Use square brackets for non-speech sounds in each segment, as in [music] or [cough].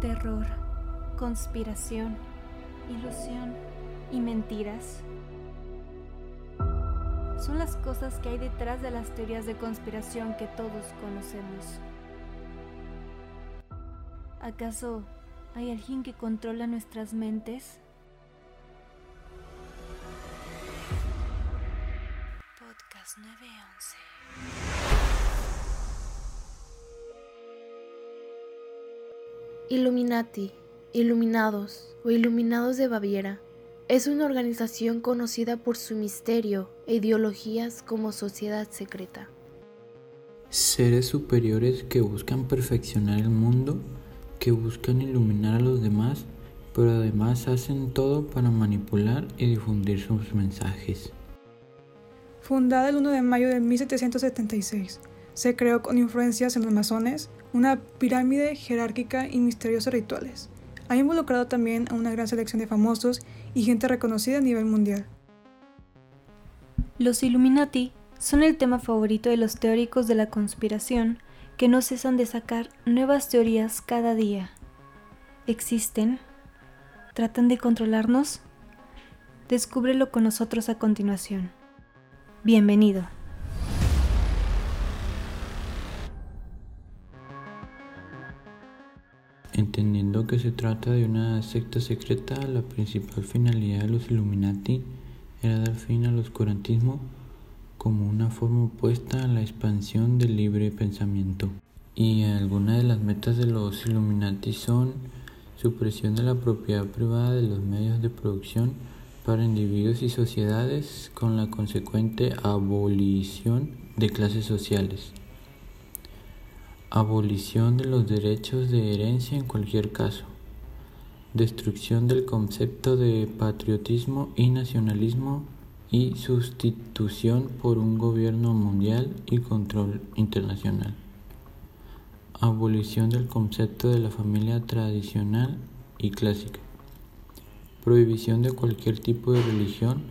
Terror, conspiración, ilusión y mentiras. Son las cosas que hay detrás de las teorías de conspiración que todos conocemos. ¿Acaso hay alguien que controla nuestras mentes? Podcast 911. Illuminati, Iluminados o Iluminados de Baviera es una organización conocida por su misterio e ideologías como sociedad secreta. Seres superiores que buscan perfeccionar el mundo, que buscan iluminar a los demás, pero además hacen todo para manipular y difundir sus mensajes. Fundada el 1 de mayo de 1776, se creó con influencias en los masones una pirámide jerárquica y misteriosos rituales ha involucrado también a una gran selección de famosos y gente reconocida a nivel mundial. Los Illuminati son el tema favorito de los teóricos de la conspiración que no cesan de sacar nuevas teorías cada día. ¿Existen? ¿Tratan de controlarnos? Descúbrelo con nosotros a continuación. Bienvenido. Entendiendo que se trata de una secta secreta, la principal finalidad de los Illuminati era dar fin al oscurantismo como una forma opuesta a la expansión del libre pensamiento. Y algunas de las metas de los Illuminati son supresión de la propiedad privada de los medios de producción para individuos y sociedades con la consecuente abolición de clases sociales Abolición de los derechos de herencia en cualquier caso. Destrucción del concepto de patriotismo y nacionalismo y sustitución por un gobierno mundial y control internacional. Abolición del concepto de la familia tradicional y clásica. Prohibición de cualquier tipo de religión,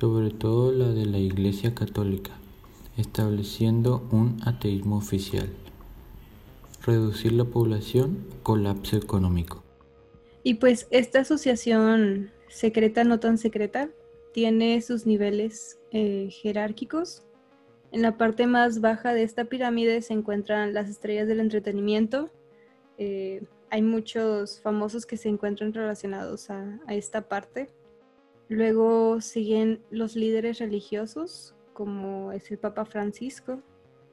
sobre todo la de la Iglesia Católica, estableciendo un ateísmo oficial reducir la población, colapso económico. Y pues esta asociación secreta, no tan secreta, tiene sus niveles eh, jerárquicos. En la parte más baja de esta pirámide se encuentran las estrellas del entretenimiento. Eh, hay muchos famosos que se encuentran relacionados a, a esta parte. Luego siguen los líderes religiosos, como es el Papa Francisco,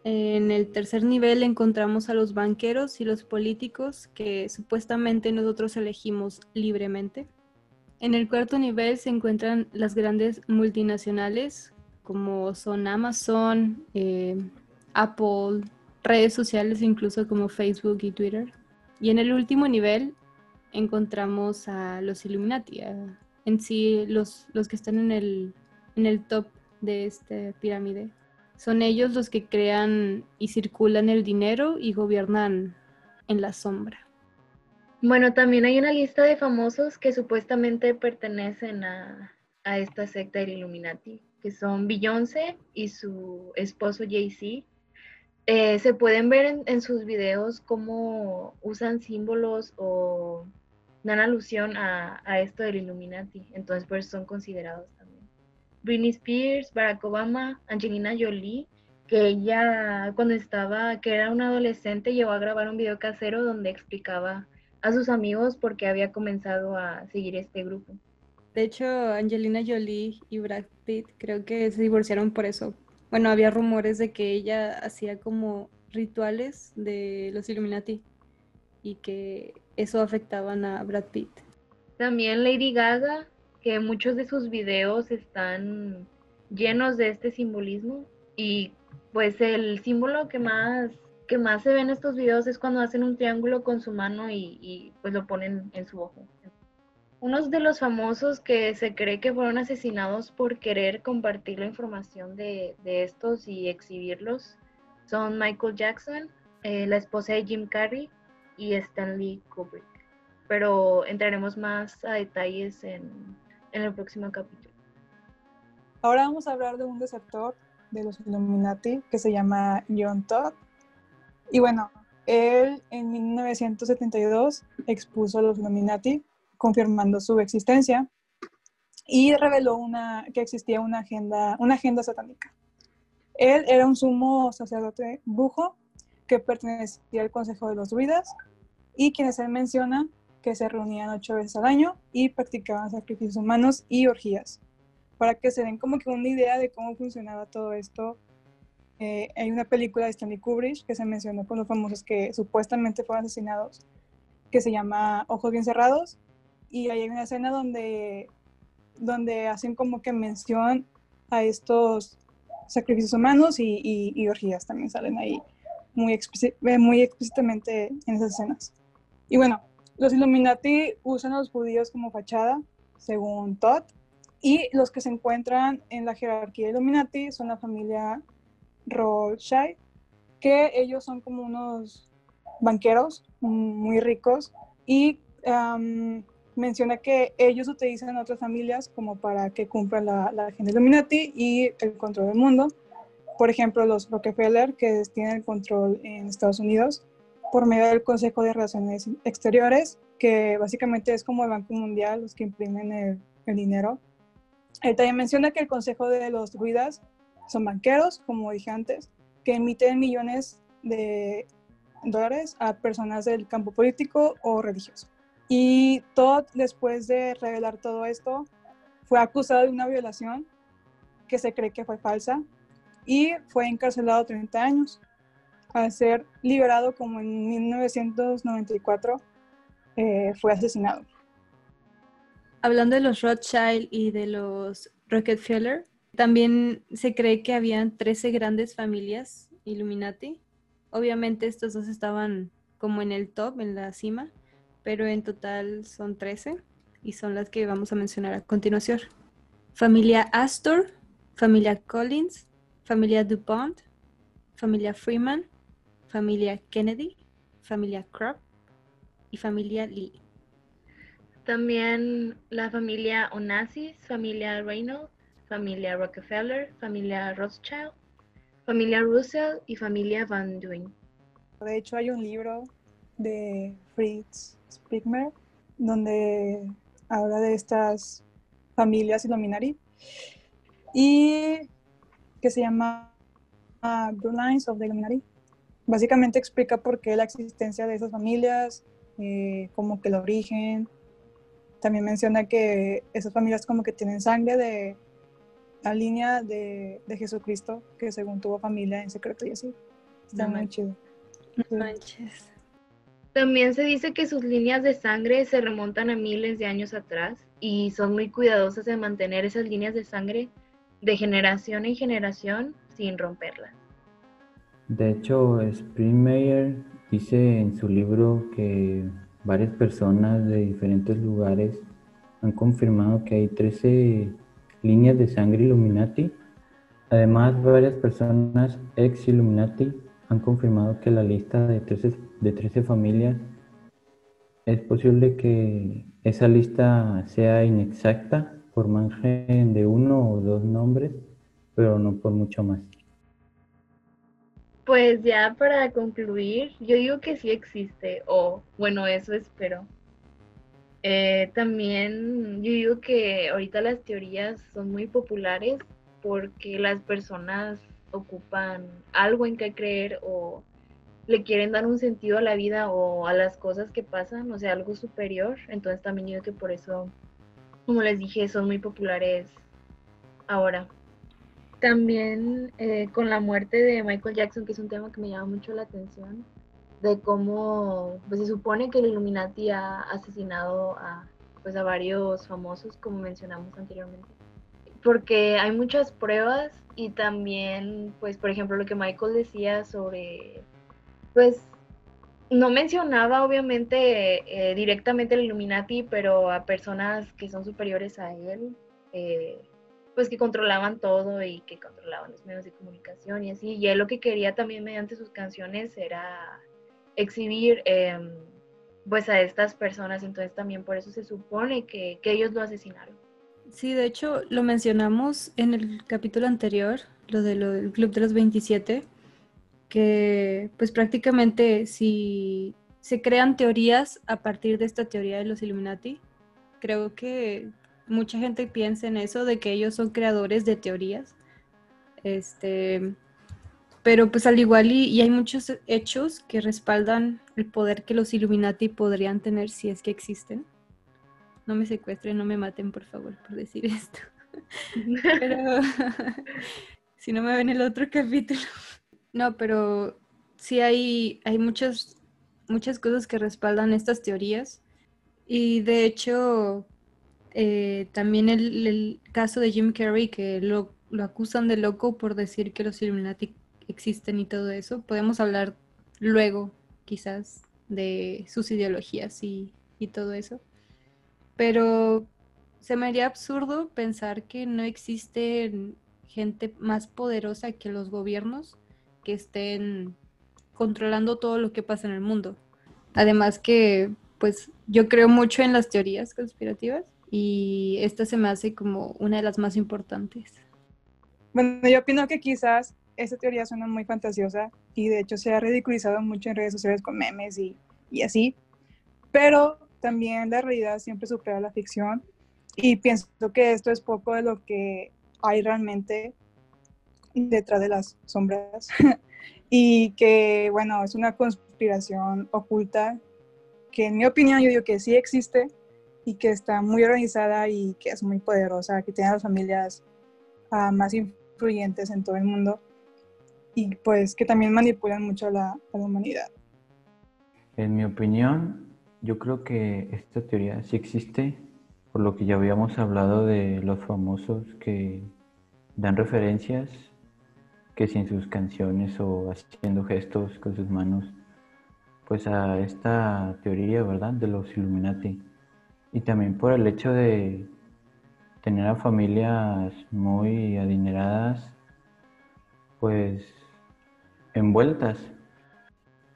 en el tercer nivel encontramos a los banqueros y los políticos que supuestamente nosotros elegimos libremente. En el cuarto nivel se encuentran las grandes multinacionales como son Amazon, eh, Apple, redes sociales incluso como Facebook y Twitter. Y en el último nivel encontramos a los Illuminati, en sí los, los que están en el, en el top de esta pirámide. Son ellos los que crean y circulan el dinero y gobiernan en la sombra. Bueno, también hay una lista de famosos que supuestamente pertenecen a, esta secta del Illuminati, que son Beyoncé y su esposo Jay-Z. Eh, se pueden ver en, sus videos cómo usan símbolos o dan alusión a, a esto del Illuminati, entonces pues son considerados Britney Spears, Barack Obama, Angelina Jolie, que ella cuando estaba, que era una adolescente, llegó a grabar un video casero donde explicaba a sus amigos por qué había comenzado a seguir este grupo. De hecho, Angelina Jolie y Brad Pitt creo que se divorciaron por eso. Bueno, había rumores de que ella hacía como rituales de los Illuminati y que eso afectaban a Brad Pitt. También Lady Gaga que muchos de sus videos están llenos de este simbolismo y pues el símbolo que más que más se ve en estos videos es cuando hacen un triángulo con su mano y, pues lo ponen en su ojo. Unos de los famosos que se cree que fueron asesinados por querer compartir la información de, estos y exhibirlos son Michael Jackson, eh, la esposa de Jim Carrey y Stanley Kubrick. Pero entraremos más a detalles en, en el próximo capítulo. Ahora vamos a hablar de un desertor de los Illuminati que se llama John Todd. Y bueno, él en 1972 expuso a los Illuminati, confirmando su existencia, y reveló una, que existía una agenda, una agenda satánica. Él era un sumo sacerdote brujo que pertenecía al Consejo de los Druidas y quienes él menciona que se reunían ocho veces al año y practicaban sacrificios humanos y orgías. Para que se den como que una idea de cómo funcionaba todo esto, eh, hay una película de Stanley Kubrick que se mencionó con los famosos que supuestamente fueron asesinados, que se llama Ojos Bien Cerrados, y hay una escena donde, donde hacen como que mención a estos sacrificios humanos y, orgías también salen ahí muy, eh, muy explícitamente en esas escenas. Y bueno, los Illuminati usan a los judíos como fachada, según Todd, y los que se encuentran en la jerarquía Illuminati son la familia Rothschild, que ellos son como unos banqueros muy ricos y menciona que ellos utilizan a otras familias como para que cumplan la, la agenda Illuminati y el control del mundo. Por ejemplo, los Rockefeller, que tienen el control en Estados Unidos por medio del Consejo de Relaciones Exteriores, que básicamente es como el Banco Mundial, los que imprimen el, el dinero. Él también menciona que el Consejo de los Druidas son banqueros, como dije antes, que emiten millones de dólares a personas del campo político o religioso. Y Todd, después de revelar todo esto, fue acusado de una violación que se cree que fue falsa y fue encarcelado 30 años. Al ser liberado como en 1994, eh, fue asesinado. Hablando de los Rothschild y de los Rockefeller, también se cree que habían 13 grandes familias Illuminati. Obviamente estos dos estaban como en el top, en la cima, pero en total son 13 y son las que vamos a mencionar a continuación. Familia Astor, familia Collins, familia DuPont, familia Freeman, familia Kennedy, familia Krupp y familia Lee. También la familia Onassis, familia Reynolds, familia Rockefeller, familia Rothschild, familia Russell y familia Van Duyn. De hecho, hay un libro de Fritz Spigmer, donde habla de estas familias Illuminati y que se llama uh, Blue Lines of the Illuminati. Básicamente explica por qué la existencia de esas familias, eh, como que el origen. También menciona que esas familias como que tienen sangre de la línea de, de Jesucristo, que según tuvo familia en secreto y así. Está muy chido. manches. También se dice que sus líneas de sangre se remontan a miles de años atrás y son muy cuidadosas de mantener esas líneas de sangre de generación en generación sin romperlas. De hecho, Springmeyer dice en su libro que varias personas de diferentes lugares han confirmado que hay 13 líneas de sangre Illuminati. Además, varias personas ex Illuminati han confirmado que la lista de 13, de 13 familias es posible que esa lista sea inexacta por margen de uno o dos nombres, pero no por mucho más. Pues ya para concluir, yo digo que sí existe, o bueno, eso espero. Eh, también yo digo que ahorita las teorías son muy populares porque las personas ocupan algo en que creer o le quieren dar un sentido a la vida o a las cosas que pasan, o sea, algo superior. Entonces también digo que por eso, como les dije, son muy populares ahora. También eh, con la muerte de Michael Jackson, que es un tema que me llama mucho la atención, de cómo pues, se supone que el Illuminati ha asesinado a, pues, a varios famosos, como mencionamos anteriormente. Porque hay muchas pruebas y también, pues, por ejemplo, lo que Michael decía sobre, pues, no mencionaba obviamente eh, directamente el Illuminati, pero a personas que son superiores a él, eh, pues que controlaban todo y que controlaban los medios de comunicación y así. Y él lo que quería también mediante sus canciones era exhibir em, pues a estas personas, entonces también por eso se supone que ellos lo asesinaron. Sí, de hecho lo mencionamos en el capítulo anterior, lo, de lo del Club de los 27, que pues prácticamente si se crean teorías a partir de esta teoría de los Illuminati, creo que mucha gente piensa en eso, de que ellos son creadores de teorías. Este, pero pues al igual y, hay muchos hechos que respaldan el poder que los Illuminati podrían tener si es que existen. No me secuestren, no me maten, por favor, por decir [laughs] esto. pero [laughs] si no me ven el otro capítulo. No, pero sí hay, hay muchas, muchas cosas que respaldan estas teorías. Y de hecho, eh, también el, caso de Jim Carrey, que lo, lo, acusan de loco por decir que los Illuminati existen y todo eso. Podemos hablar luego, quizás, de sus ideologías y, y todo eso. Pero se me haría absurdo pensar que no existe gente más poderosa que los gobiernos que estén controlando todo lo que pasa en el mundo. Además que, pues, yo creo mucho en las teorías conspirativas y esta se me hace como una de las más importantes. Bueno, yo opino que quizás esta teoría suena muy fantasiosa y de hecho se ha ridiculizado mucho en redes sociales con memes y, y así, pero también la realidad siempre supera la ficción y pienso que esto es poco de lo que hay realmente detrás de las sombras [laughs] y que, bueno, es una conspiración oculta que en mi opinión yo digo que sí existe y que está muy organizada y que es muy poderosa, que tiene a las familias uh, más influyentes en todo el mundo y pues que también manipulan mucho a la, a la humanidad. En mi opinión, yo creo que esta teoría sí existe, por lo que ya habíamos hablado de los famosos que dan referencias que si en sus canciones o haciendo gestos con sus manos, pues a esta teoría, ¿verdad? De los Illuminati. Y también por el hecho de tener a familias muy adineradas, pues envueltas.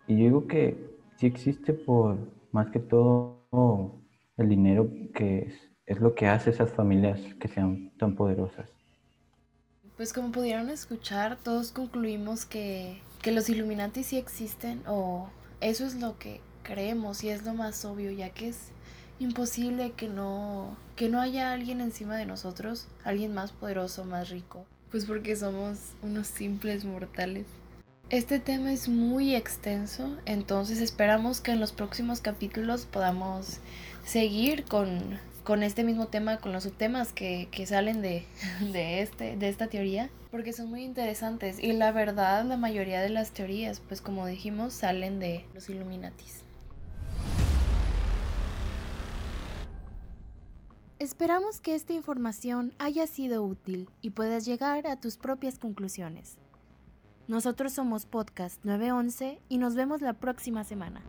Y yo digo que sí existe por más que todo el dinero que es, es lo que hace esas familias que sean tan poderosas. Pues como pudieron escuchar, todos concluimos que, que los Illuminati sí existen o eso es lo que creemos y es lo más obvio, ya que es imposible que no, que no haya alguien encima de nosotros, alguien más poderoso, más rico, pues porque somos unos simples mortales. Este tema es muy extenso, entonces esperamos que en los próximos capítulos podamos seguir con con este mismo tema, con los subtemas que, que salen de, [laughs] de, este, de esta teoría, porque son muy interesantes. Y la verdad, la mayoría de las teorías, pues como dijimos, salen de los Illuminatis. Esperamos que esta información haya sido útil y puedas llegar a tus propias conclusiones. Nosotros somos Podcast 911 y nos vemos la próxima semana.